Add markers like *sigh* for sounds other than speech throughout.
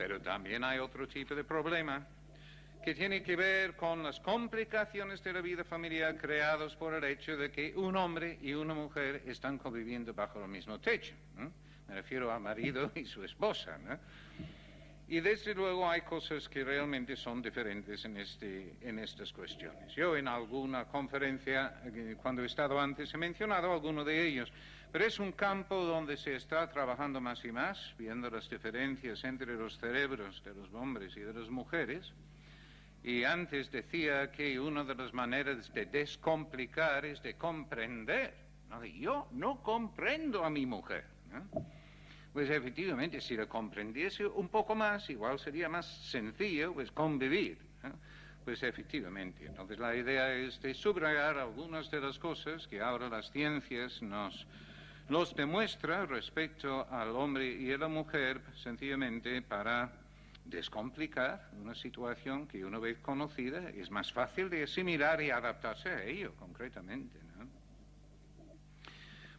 Pero también hay otro tipo de problema que tiene que ver con las complicaciones de la vida familiar creados por el hecho de que un hombre y una mujer están conviviendo bajo el mismo techo. Me refiero al marido y su esposa. Y desde luego hay cosas que realmente son diferentes en, este, en estas cuestiones. Yo en alguna conferencia, eh, cuando he estado antes, he mencionado alguno de ellos, pero es un campo donde se está trabajando más y más, viendo las diferencias entre los cerebros de los hombres y de las mujeres. Y antes decía que una de las maneras de descomplicar es de comprender. Yo no comprendo a mi mujer. Pues efectivamente, si la comprendiese un poco más, igual sería más sencillo pues convivir. Pues efectivamente. Entonces la idea es de subrayar algunas de las cosas que ahora las ciencias nos los demuestra respecto al hombre y a la mujer, sencillamente para descomplicar una situación que una vez conocida es más fácil de asimilar y adaptarse a ello concretamente.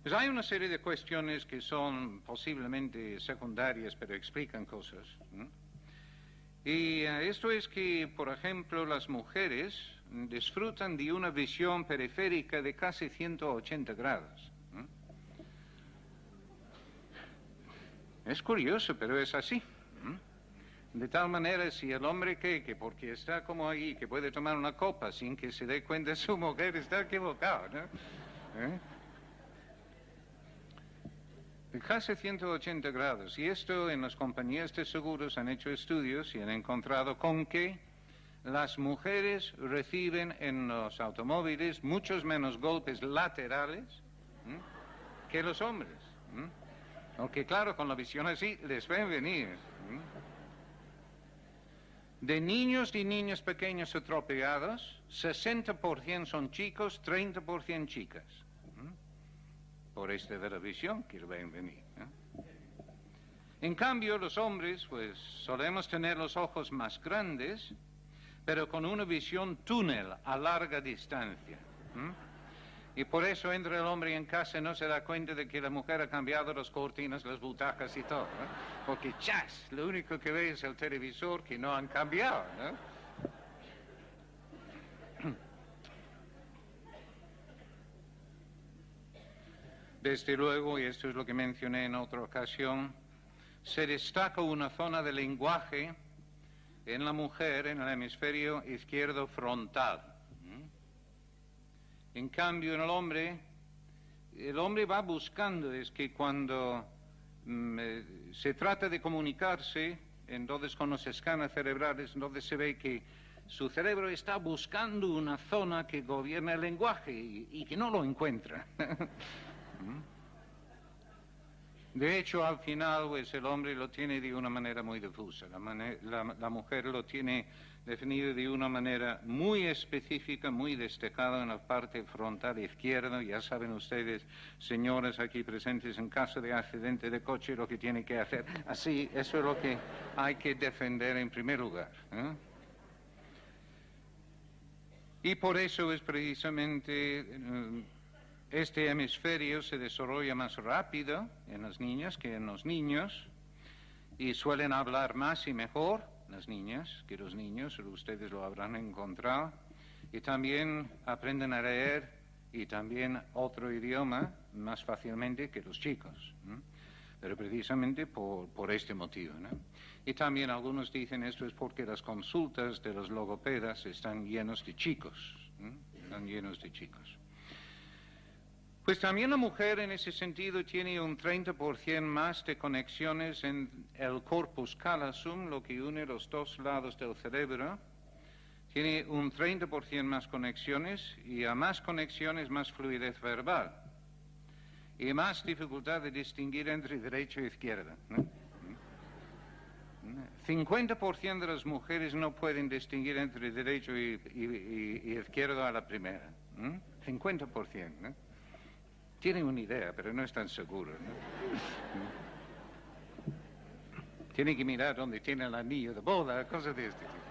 Pues hay una serie de cuestiones que son posiblemente secundarias, pero explican cosas. Y eh, esto es que, por ejemplo, las mujeres disfrutan de una visión periférica de casi 180 grados. Es curioso, pero es así. De tal manera, si el hombre cree que porque está como ahí, que puede tomar una copa sin que se dé cuenta *laughs* su mujer, está equivocado, ¿no? ¿Eh? Casi 180 grados. Y esto en las compañías de seguros han hecho estudios y han encontrado con que las mujeres reciben en los automóviles muchos menos golpes laterales que los hombres. Aunque claro, con la visión así les ven venir. De niños y niñas pequeños atropellados, 60% son chicos, 30% chicas. Por este de la visión que ven venir. En cambio, los hombres, pues solemos tener los ojos más grandes, pero con una visión túnel a larga distancia. Y por eso entra el hombre en casa y no se da cuenta de que la mujer ha cambiado las cortinas, las butacas y todo. Porque chas, lo único que ve es el televisor que no han cambiado. ¿no? Desde luego, y esto es lo que mencioné en otra ocasión, se destaca una zona de lenguaje en la mujer en el hemisferio izquierdo frontal. En cambio, en el hombre, el hombre va buscando, es que cuando mm, eh, se trata de comunicarse, entonces con los escáneres cerebrales, entonces se ve que su cerebro está buscando una zona que gobierna el lenguaje y, que no lo encuentra. *laughs* De hecho, al final, pues el hombre lo tiene de una manera muy difusa, la, mujer lo tiene definido de una manera muy específica, muy destacada en la parte frontal izquierda. Ya saben ustedes, señores aquí presentes, en caso de accidente de coche, lo que tiene que hacer. Así, eso es lo que hay que defender en primer lugar. ¿eh? Y por eso es precisamente. Eh, este hemisferio se desarrolla más rápido en las niñas que en los niños y suelen hablar más y mejor las niñas que los niños, ustedes lo habrán encontrado, y también aprenden a leer y también otro idioma más fácilmente que los chicos. Pero precisamente por, este motivo. Y también algunos dicen esto es porque las consultas de los logopedas están llenos de chicos. Están llenos de chicos. Pues también la mujer en ese sentido tiene un 30% más de conexiones en el corpus callosum, lo que une los dos lados del cerebro. Tiene un 30% más conexiones y a más conexiones más fluidez verbal y más dificultad de distinguir entre derecho e izquierda. 50% de las mujeres no pueden distinguir entre derecho y, y, a la primera. 50%. ¿no? Tienen una idea, pero no están seguros. Tienen que mirar dónde tiene el anillo de boda, cosas de este tipo.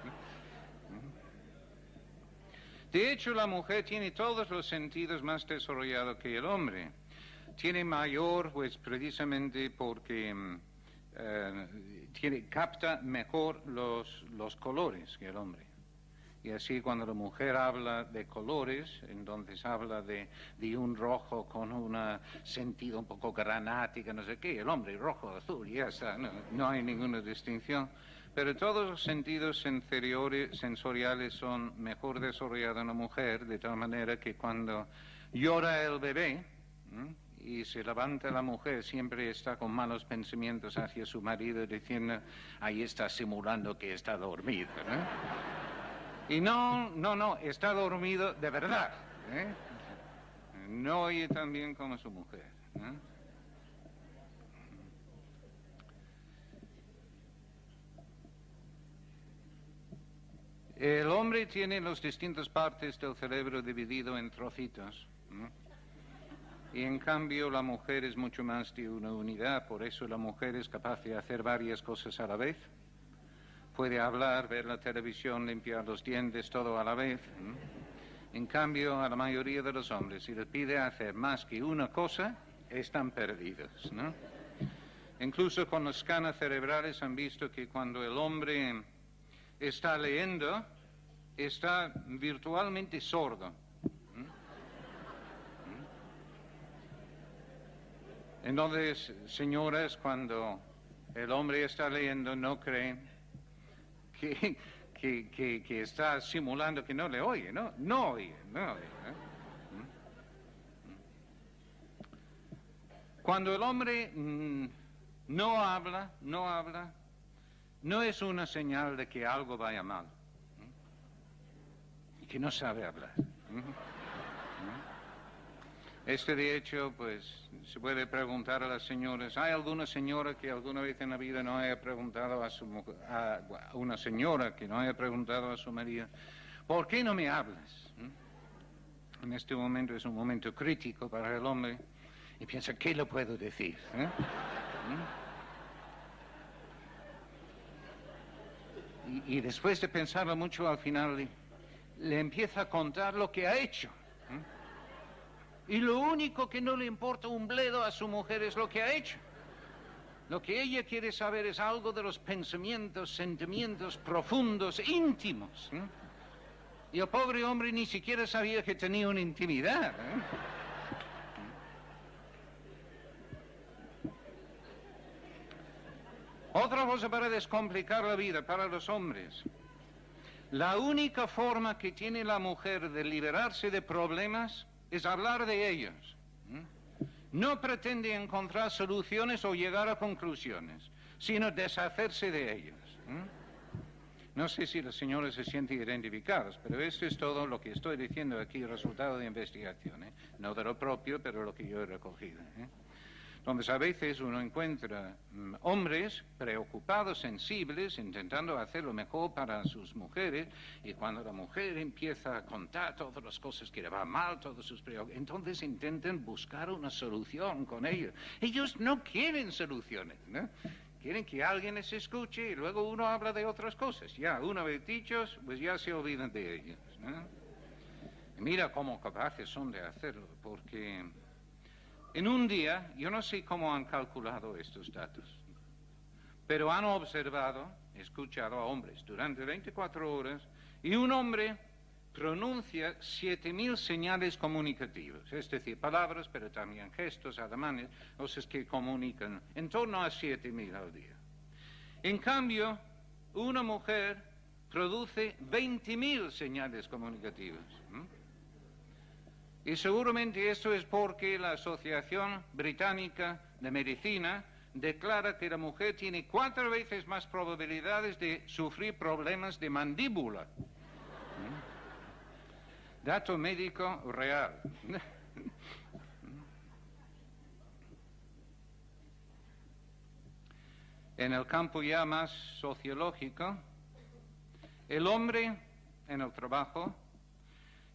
De hecho, la mujer tiene todos los sentidos más desarrollados que el hombre. Tiene mayor, pues precisamente porque mm, eh, tiene, capta mejor los, los colores que el hombre. Y así cuando la mujer habla de colores, entonces habla de, de un rojo con un sentido un poco granático, no sé qué, el hombre rojo, azul, ya está, no, no hay ninguna distinción. Pero todos los sentidos sensoriales son mejor desarrollados en la mujer, de tal manera que cuando llora el bebé y se levanta la mujer, siempre está con malos pensamientos hacia su marido, diciendo, ahí está simulando que está dormido. Y no, no, no, está dormido de verdad. ¿eh? No oye tan bien como su mujer. El hombre tiene las distintas partes del cerebro dividido en trocitos. Y en cambio la mujer es mucho más de una unidad, por eso la mujer es capaz de hacer varias cosas a la vez puede hablar, ver la televisión, limpiar los dientes, todo a la vez. En cambio, a la mayoría de los hombres, si les pide hacer más que una cosa, están perdidos. Incluso con los escanas cerebrales han visto que cuando el hombre está leyendo, está virtualmente sordo. Entonces, señoras, cuando el hombre está leyendo, no creen que, que, está simulando que no le oye, ¿no? No oye, no oye. ¿eh? Cuando el hombre mm, no habla, no habla, no es una señal de que algo vaya mal, y que no sabe hablar. Este de hecho, pues se puede preguntar a las señoras, ¿hay alguna señora que alguna vez en la vida no haya preguntado a su a una señora que no haya preguntado a su marido, ¿por qué no me hablas? ¿Mm? En este momento es un momento crítico para el hombre y piensa, ¿qué le puedo decir? ¿Eh? ¿Mm? Y, y, después de pensarlo mucho al final le, empieza a contar lo que ha hecho. Y lo único que no le importa un bledo a su mujer es lo que ha hecho. Lo que ella quiere saber es algo de los pensamientos, sentimientos profundos, íntimos. Y el pobre hombre ni siquiera sabía que tenía una intimidad. ¿eh? Otra cosa para descomplicar la vida para los hombres. La única forma que tiene la mujer de liberarse de problemas es hablar de ellos. No pretende encontrar soluciones o llegar a conclusiones, sino deshacerse de ellos. No sé si los señores se sienten identificados, pero esto es todo lo que estoy diciendo aquí, resultado de investigación, ¿eh? no de lo propio, pero lo que yo he recogido. ¿eh? Donde a veces uno encuentra mm, hombres preocupados, sensibles, intentando hacer lo mejor para sus mujeres, y cuando la mujer empieza a contar todas las cosas que le van mal, todos sus entonces intentan buscar una solución con ellos. Ellos no quieren soluciones, ¿no? Quieren que alguien les escuche y luego uno habla de otras cosas. Ya, una vez dichos, pues ya se olvidan de ellos. ¿no? mira cómo capaces son de hacerlo, porque en un día, yo no sé cómo han calculado estos datos, pero han observado, escuchado a hombres durante 24 horas y un hombre pronuncia 7.000 señales comunicativas, es decir, palabras, pero también gestos, ademanes, cosas que comunican en torno a 7.000 al día. En cambio, una mujer produce 20.000 señales comunicativas. Y seguramente esto es porque la Asociación Británica de Medicina declara que la mujer tiene cuatro veces más probabilidades de sufrir problemas de mandíbula. ¿Mm? Dato médico real. *laughs* en el campo ya más sociológico, el hombre en el trabajo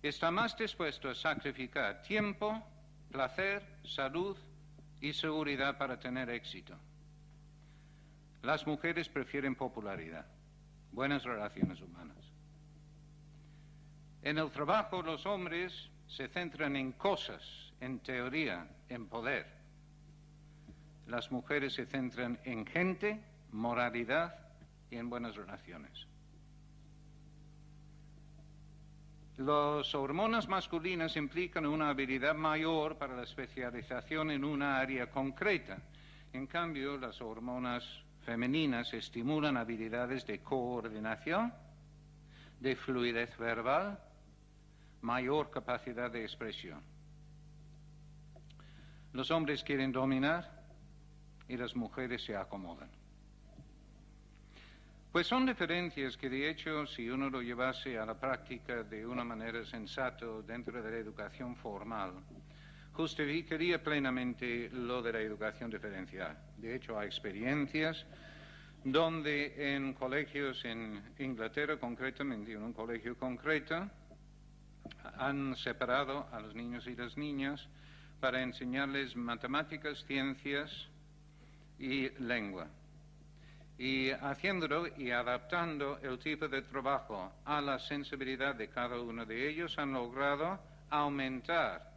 está más dispuesto a sacrificar tiempo, placer, salud y seguridad para tener éxito. Las mujeres prefieren popularidad, buenas relaciones humanas. En el trabajo los hombres se centran en cosas, en teoría, en poder. las mujeres se centran en gente, moralidad y en buenas relaciones. Las hormonas masculinas implican una habilidad mayor para la especialización en una área concreta. En cambio, las hormonas femeninas estimulan habilidades de coordinación, de fluidez verbal, mayor capacidad de expresión. Los hombres quieren dominar y las mujeres se acomodan. Pues son diferencias que de hecho si uno lo llevase a la práctica de una manera sensata dentro de la educación formal, justificaría plenamente lo de la educación diferencial. De hecho hay experiencias donde en colegios en Inglaterra concretamente, en un colegio concreto, han separado a los niños y las niñas para enseñarles matemáticas, ciencias y lengua y haciéndolo y adaptando el tipo de trabajo a la sensibilidad de cada uno de ellos han logrado aumentar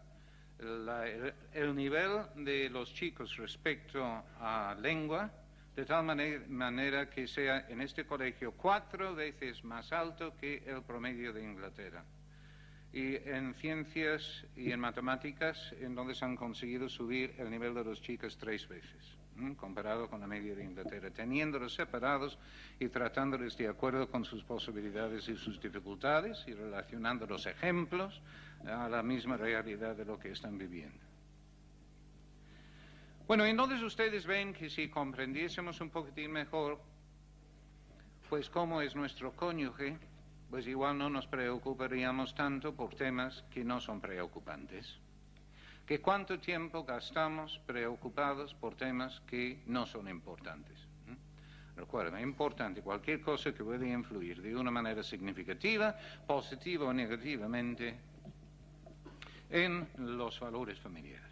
el, nivel de los chicos respecto a lengua de tal manera que sea en este colegio cuatro veces más alto que el promedio de Inglaterra. Y en ciencias y en matemáticas, en donde se han conseguido subir el nivel de los chicos tres veces comparado con la media de Inglaterra, teniéndolos separados y tratándoles de acuerdo con sus posibilidades y sus dificultades y relacionando los ejemplos a la misma realidad de lo que están viviendo. Bueno, entonces ustedes ven que si comprendiésemos un poquitín mejor, pues cómo es nuestro cónyuge, pues igual no nos preocuparíamos tanto por temas que no son preocupantes que cuánto tiempo gastamos preocupados por temas que no son importantes. Recuerden, es importante cualquier cosa que pueda influir de una manera significativa, positiva o negativamente en los valores familiares.